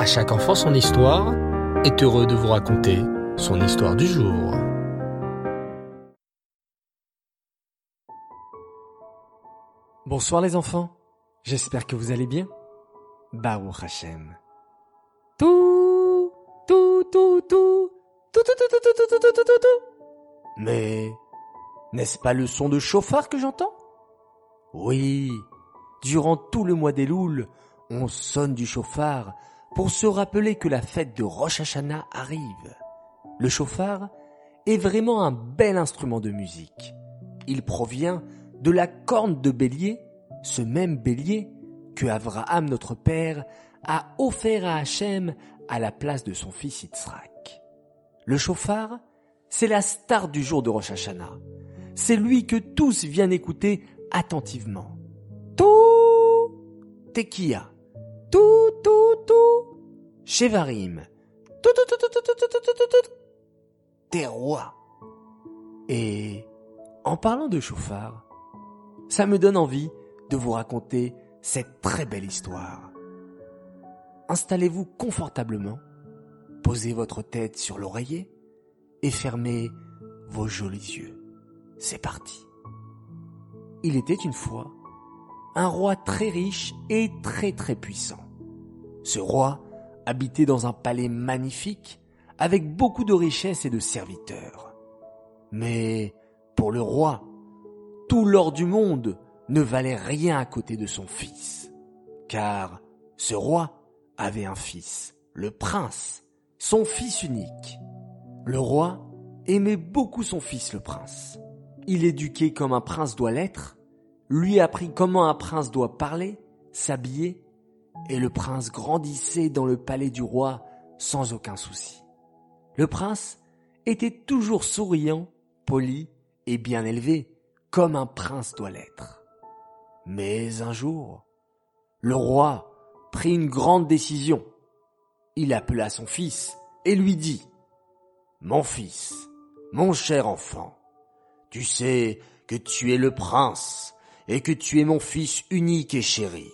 À chaque enfant son histoire est heureux de vous raconter son histoire du jour. Bonsoir les enfants, j'espère que vous allez bien. Baruch Hashem. Tout, tout, tout, tout, tout, tout, tout, tout, tout, tout, tout, tout, tout. Mais n'est-ce pas le son de chauffard que j'entends Oui, durant tout le mois des Louls, on sonne du chauffard pour se rappeler que la fête de Rosh Hashanah arrive. Le chauffard est vraiment un bel instrument de musique. Il provient de la corne de bélier, ce même bélier que Abraham notre père a offert à Hachem à la place de son fils Yitzhak. Le chauffard, c'est la star du jour de Rosh Hashanah. C'est lui que tous viennent écouter attentivement. Tout tout, tout. Chevarim, t'es roi. Et en parlant de chauffard, ça me donne envie de vous raconter cette très belle histoire. Installez-vous confortablement, posez votre tête sur l'oreiller et fermez vos jolis yeux. C'est parti. Il était une fois un roi très riche et très très puissant. Ce roi habitait dans un palais magnifique avec beaucoup de richesses et de serviteurs. Mais pour le roi, tout l'or du monde ne valait rien à côté de son fils. Car ce roi avait un fils, le prince, son fils unique. Le roi aimait beaucoup son fils le prince. Il éduquait comme un prince doit l'être, lui apprit comment un prince doit parler, s'habiller, et le prince grandissait dans le palais du roi sans aucun souci. Le prince était toujours souriant, poli et bien élevé, comme un prince doit l'être. Mais un jour, le roi prit une grande décision. Il appela son fils et lui dit, Mon fils, mon cher enfant, tu sais que tu es le prince et que tu es mon fils unique et chéri.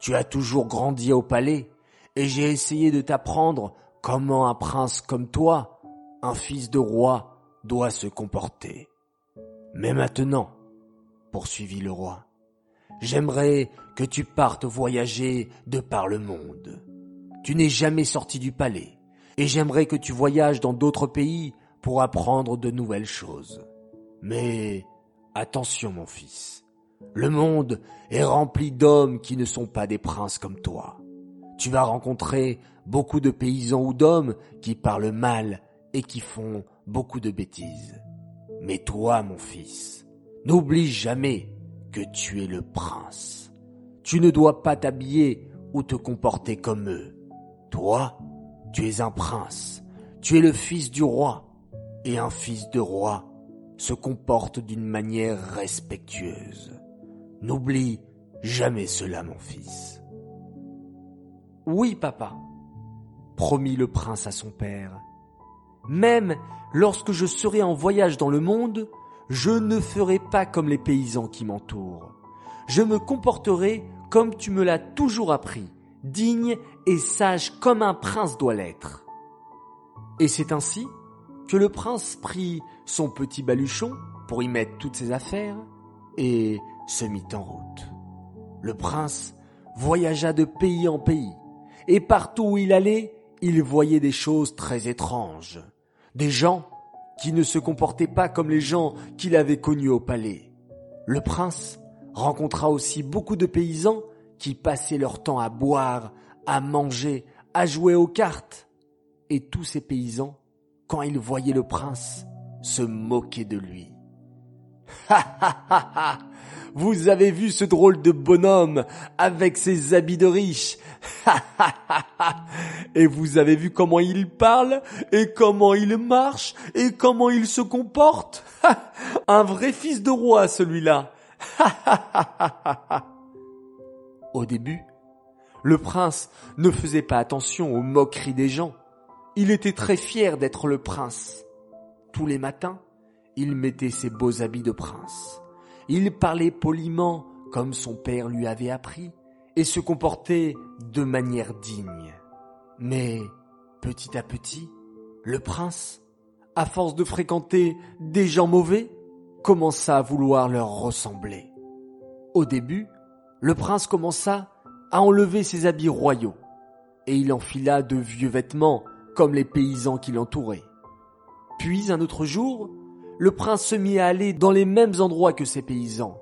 Tu as toujours grandi au palais et j'ai essayé de t'apprendre comment un prince comme toi, un fils de roi, doit se comporter. Mais maintenant, poursuivit le roi, j'aimerais que tu partes voyager de par le monde. Tu n'es jamais sorti du palais, et j'aimerais que tu voyages dans d'autres pays pour apprendre de nouvelles choses. Mais attention mon fils, le monde est rempli d'hommes qui ne sont pas des princes comme toi. Tu vas rencontrer beaucoup de paysans ou d'hommes qui parlent mal et qui font beaucoup de bêtises. Mais toi, mon fils, n'oublie jamais que tu es le prince. Tu ne dois pas t'habiller ou te comporter comme eux. Toi, tu es un prince. Tu es le fils du roi. Et un fils de roi se comporte d'une manière respectueuse. N'oublie jamais cela, mon fils. Oui, papa, promit le prince à son père. Même lorsque je serai en voyage dans le monde, je ne ferai pas comme les paysans qui m'entourent. Je me comporterai comme tu me l'as toujours appris, digne et sage comme un prince doit l'être. Et c'est ainsi que le prince prit son petit baluchon pour y mettre toutes ses affaires et se mit en route. Le prince voyagea de pays en pays, et partout où il allait, il voyait des choses très étranges, des gens qui ne se comportaient pas comme les gens qu'il avait connus au palais. Le prince rencontra aussi beaucoup de paysans qui passaient leur temps à boire, à manger, à jouer aux cartes. Et tous ces paysans, quand ils voyaient le prince, se moquaient de lui. Vous avez vu ce drôle de bonhomme avec ses habits de riche. et vous avez vu comment il parle et comment il marche et comment il se comporte. Un vrai fils de roi celui-là. Au début, le prince ne faisait pas attention aux moqueries des gens. Il était très fier d'être le prince. Tous les matins, il mettait ses beaux habits de prince. Il parlait poliment comme son père lui avait appris et se comportait de manière digne. Mais petit à petit, le prince, à force de fréquenter des gens mauvais, commença à vouloir leur ressembler. Au début, le prince commença à enlever ses habits royaux, et il enfila de vieux vêtements comme les paysans qui l'entouraient. Puis un autre jour, le prince se mit à aller dans les mêmes endroits que ces paysans,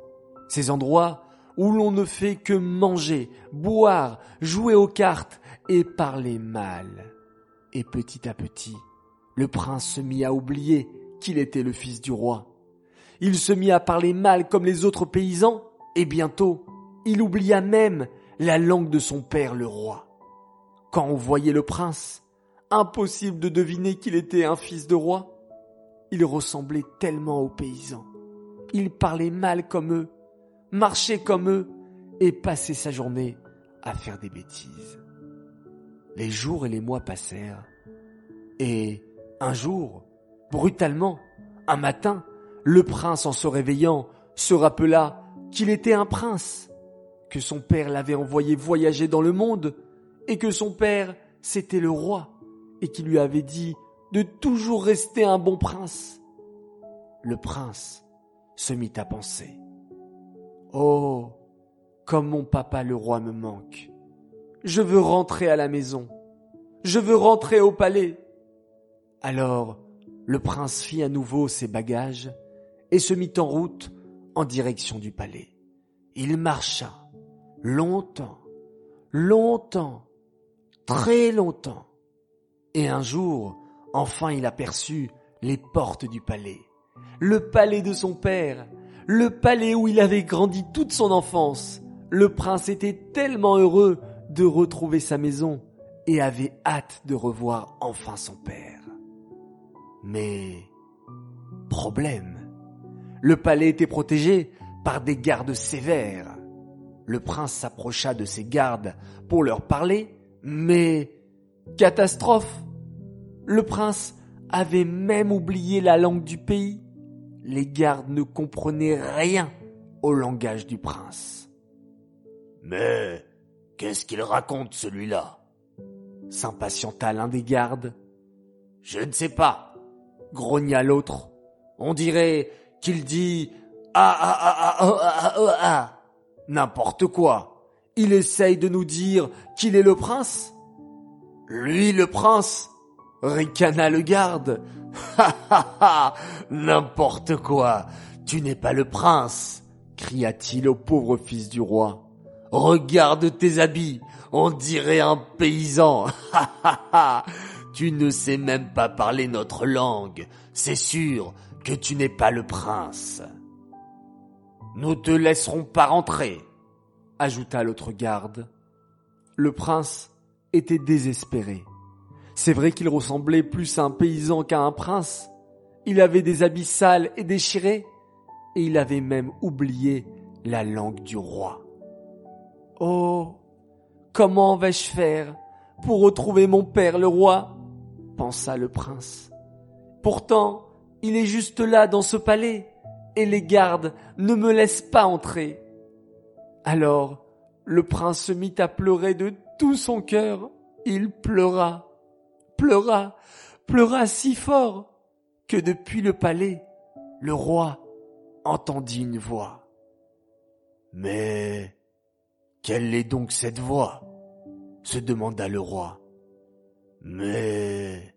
ces endroits où l'on ne fait que manger, boire, jouer aux cartes et parler mal. Et petit à petit, le prince se mit à oublier qu'il était le fils du roi. Il se mit à parler mal comme les autres paysans, et bientôt, il oublia même la langue de son père le roi. Quand on voyait le prince, impossible de deviner qu'il était un fils de roi. Il ressemblait tellement aux paysans. Il parlait mal comme eux, marchait comme eux, et passait sa journée à faire des bêtises. Les jours et les mois passèrent, et un jour, brutalement, un matin, le prince en se réveillant se rappela qu'il était un prince, que son père l'avait envoyé voyager dans le monde, et que son père, c'était le roi, et qui lui avait dit de toujours rester un bon prince. Le prince se mit à penser. Oh, comme mon papa le roi me manque. Je veux rentrer à la maison. Je veux rentrer au palais. Alors, le prince fit à nouveau ses bagages et se mit en route en direction du palais. Il marcha longtemps, longtemps, très longtemps. Et un jour, enfin il aperçut les portes du palais. Le palais de son père, le palais où il avait grandi toute son enfance. Le prince était tellement heureux de retrouver sa maison et avait hâte de revoir enfin son père. Mais problème, le palais était protégé par des gardes sévères. Le prince s'approcha de ces gardes pour leur parler, mais catastrophe. Le prince avait même oublié la langue du pays. Les gardes ne comprenaient rien au langage du prince. Mais qu'est-ce qu'il raconte celui-là? S'impatienta l'un des gardes. Je ne sais pas, grogna l'autre. On dirait qu'il dit ah ah ah ah ah ah ah, ah. n'importe quoi. Il essaye de nous dire qu'il est le prince. Lui le prince ricana le garde. Ha ha ha N'importe quoi Tu n'es pas le prince cria-t-il au pauvre fils du roi. Regarde tes habits, on dirait un paysan. Ha ha ha Tu ne sais même pas parler notre langue. C'est sûr que tu n'es pas le prince. Nous te laisserons pas rentrer, ajouta l'autre garde. Le prince était désespéré. C'est vrai qu'il ressemblait plus à un paysan qu'à un prince. Il avait des habits sales et déchirés, et il avait même oublié la langue du roi. Oh, comment vais-je faire pour retrouver mon père le roi? pensa le prince. Pourtant, il est juste là dans ce palais, et les gardes ne me laissent pas entrer. Alors, le prince se mit à pleurer de tout son cœur. Il pleura, pleura, pleura si fort que depuis le palais, le roi entendit une voix. Mais quelle est donc cette voix? se demanda le roi. Mais...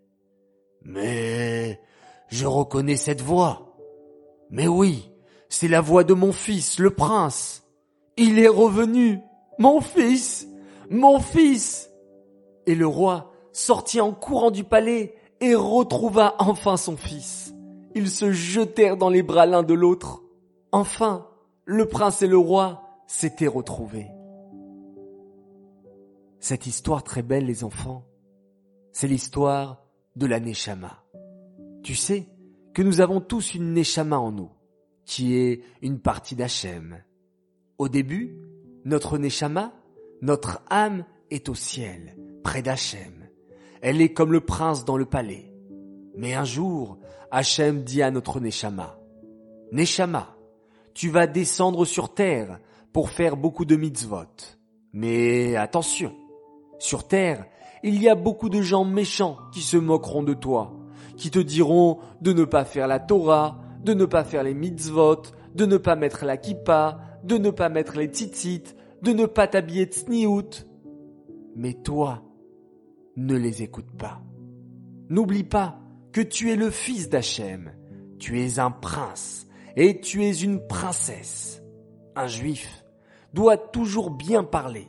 Mais... Je reconnais cette voix. Mais oui, c'est la voix de mon fils, le prince. Il est revenu. Mon fils. Mon fils. Et le roi sortit en courant du palais et retrouva enfin son fils. Ils se jetèrent dans les bras l'un de l'autre. Enfin, le prince et le roi s'étaient retrouvés. Cette histoire très belle, les enfants, c'est l'histoire de la Neshama. Tu sais que nous avons tous une Neshama en nous, qui est une partie d'Hachem. Au début, notre Neshama, notre âme est au ciel, près d'Hachem. Elle est comme le prince dans le palais. Mais un jour, Hachem dit à notre Neshama, Neshama, tu vas descendre sur terre pour faire beaucoup de mitzvot. Mais attention, Sur terre, il y a beaucoup de gens méchants qui se moqueront de toi, qui te diront de ne pas faire la Torah, de ne pas faire les mitzvot, de ne pas mettre la kippa, de ne pas mettre les tzitzit, de ne pas t'habiller tsniout. Mais toi, ne les écoute pas. N'oublie pas que tu es le fils d'Hachem, tu es un prince et tu es une princesse. Un juif doit toujours bien parler,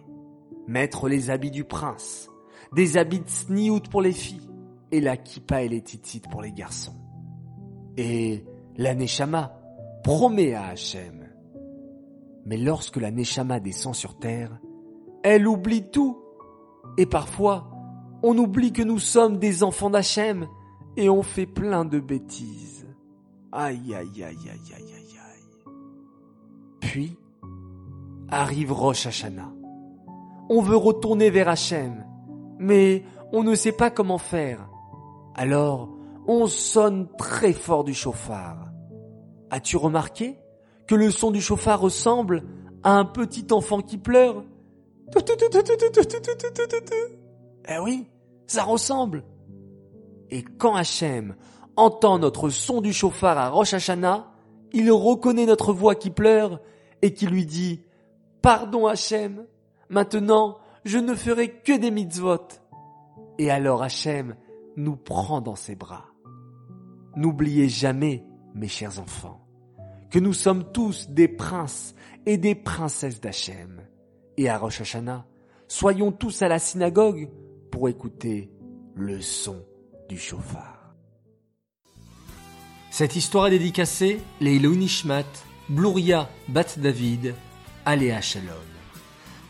mettre les habits du prince, des habits de sniout pour les filles et la kippa et les tzitzit pour les garçons. Et la neshama promet à Hachem. Mais lorsque la neshama descend sur terre, elle oublie tout. Et parfois, on oublie que nous sommes des enfants d'Hachem et on fait plein de bêtises. Aïe, aïe, aïe, aïe, aïe, aïe. Puis, arrive Rosh Hashanah. On veut retourner vers Hachem, mais on ne sait pas comment faire. Alors, on sonne très fort du chauffard. As-tu remarqué que le son du chauffard ressemble à un petit enfant qui pleure Eh oui, ça ressemble. Et quand Hachem entend notre son du chauffard à Rosh Hashanah, il reconnaît notre voix qui pleure et qui lui dit Pardon Hachem, maintenant je ne ferai que des mitzvot. Et alors Hachem nous prend dans ses bras. N'oubliez jamais, mes chers enfants, que nous sommes tous des princes et des princesses d'Hachem. Et à Rosh Hashanah, soyons tous à la synagogue pour écouter le son du chauffard. Cette histoire est dédicacée les Nishmat, Bluria Bat David, Aléa Shalom.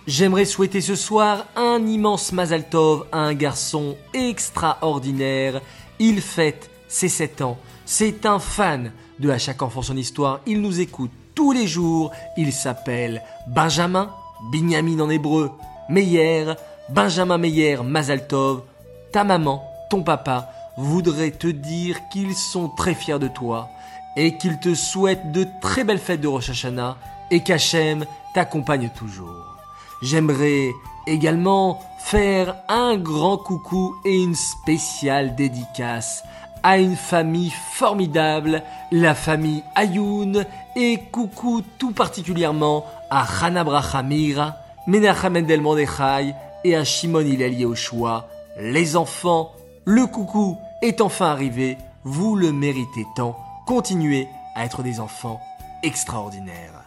J'aimerais souhaiter ce soir un immense Mazal Tov à un garçon extraordinaire. Il fête ses 7 ans. C'est un fan de À chaque enfant son histoire. Il nous écoute tous les jours. Il s'appelle Benjamin, Binyamin en hébreu, Meyer, Benjamin Meyer Mazaltov. Ta maman, ton papa voudraient te dire qu'ils sont très fiers de toi et qu'ils te souhaitent de très belles fêtes de Rosh Hashanah et qu'Hachem t'accompagne toujours. J'aimerais également faire un grand coucou et une spéciale dédicace à une famille formidable, la famille Ayoun, et coucou tout particulièrement à Hana Brachamir, Menachem et à Shimon Hillel Yehoshua. Les enfants, le coucou est enfin arrivé, vous le méritez tant, continuez à être des enfants extraordinaires.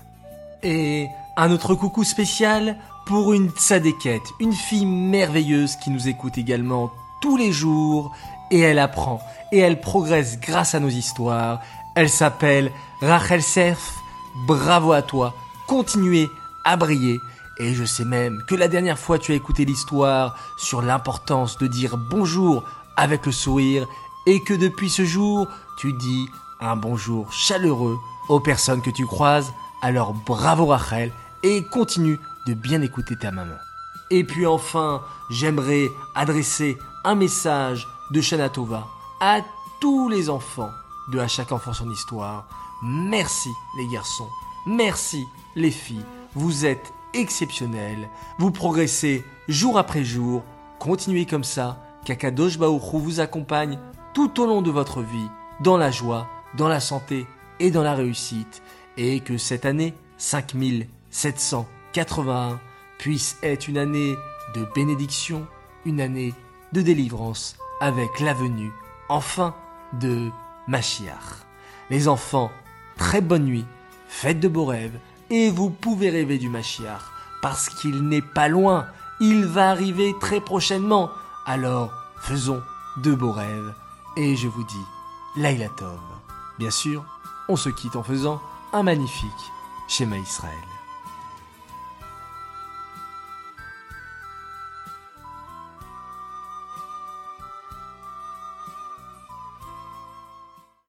Et un autre coucou spécial pour une tzadékette, une fille merveilleuse qui nous écoute également tous les jours et elle apprend et elle progresse grâce à nos histoires. Elle s'appelle Rachel Serf. Bravo à toi. Continuez à briller. Et je sais même que la dernière fois tu as écouté l'histoire sur l'importance de dire bonjour avec le sourire et que depuis ce jour tu dis un bonjour chaleureux aux personnes que tu croises. Alors bravo Rachel et continue de bien écouter ta maman. Et puis enfin, j'aimerais adresser un message de Shanatova à tous les enfants de À chaque enfant son histoire. Merci les garçons, merci les filles, vous êtes exceptionnels, vous progressez jour après jour, continuez comme ça, Baouchou vous accompagne tout au long de votre vie, dans la joie, dans la santé et dans la réussite, et que cette année 5781 puisse être une année de bénédiction, une année de délivrance avec la venue, enfin, de Machiach. Les enfants, très bonne nuit, faites de beaux rêves, et vous pouvez rêver du Machiach, parce qu'il n'est pas loin, il va arriver très prochainement. Alors, faisons de beaux rêves, et je vous dis, Laila. Bien sûr, on se quitte en faisant un magnifique schéma Israël.